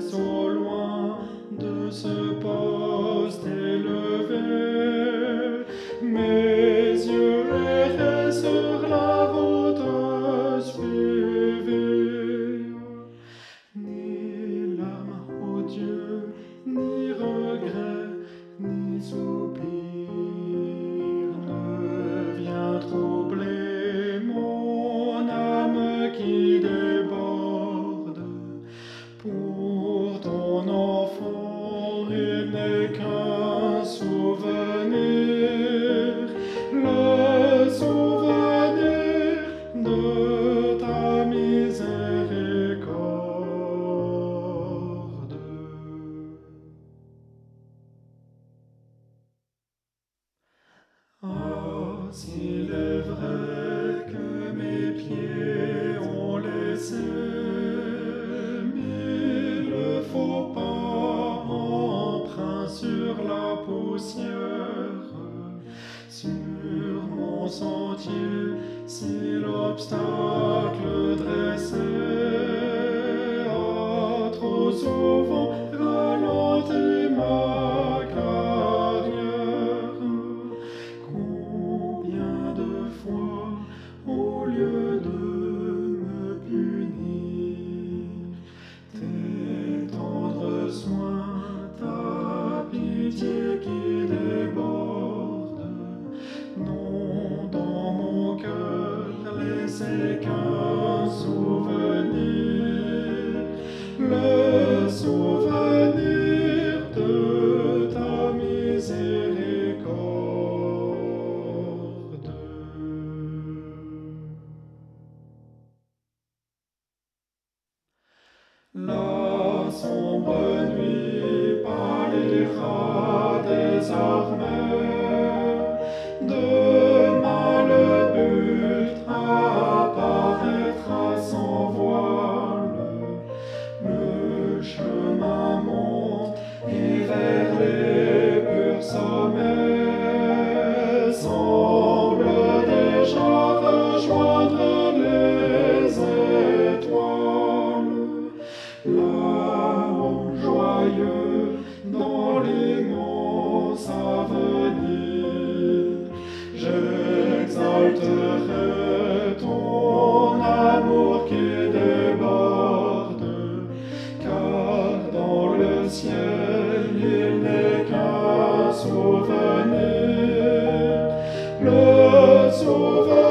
soul. Quelqu'un souvenir, le souvenir de ta miséricorde. Oh, Sur mon sentier, si l'obstacle dressé, c'est qu'un souvenir, le souvenir de ta miséricorde. La sombre nuit pâlira désormais. over.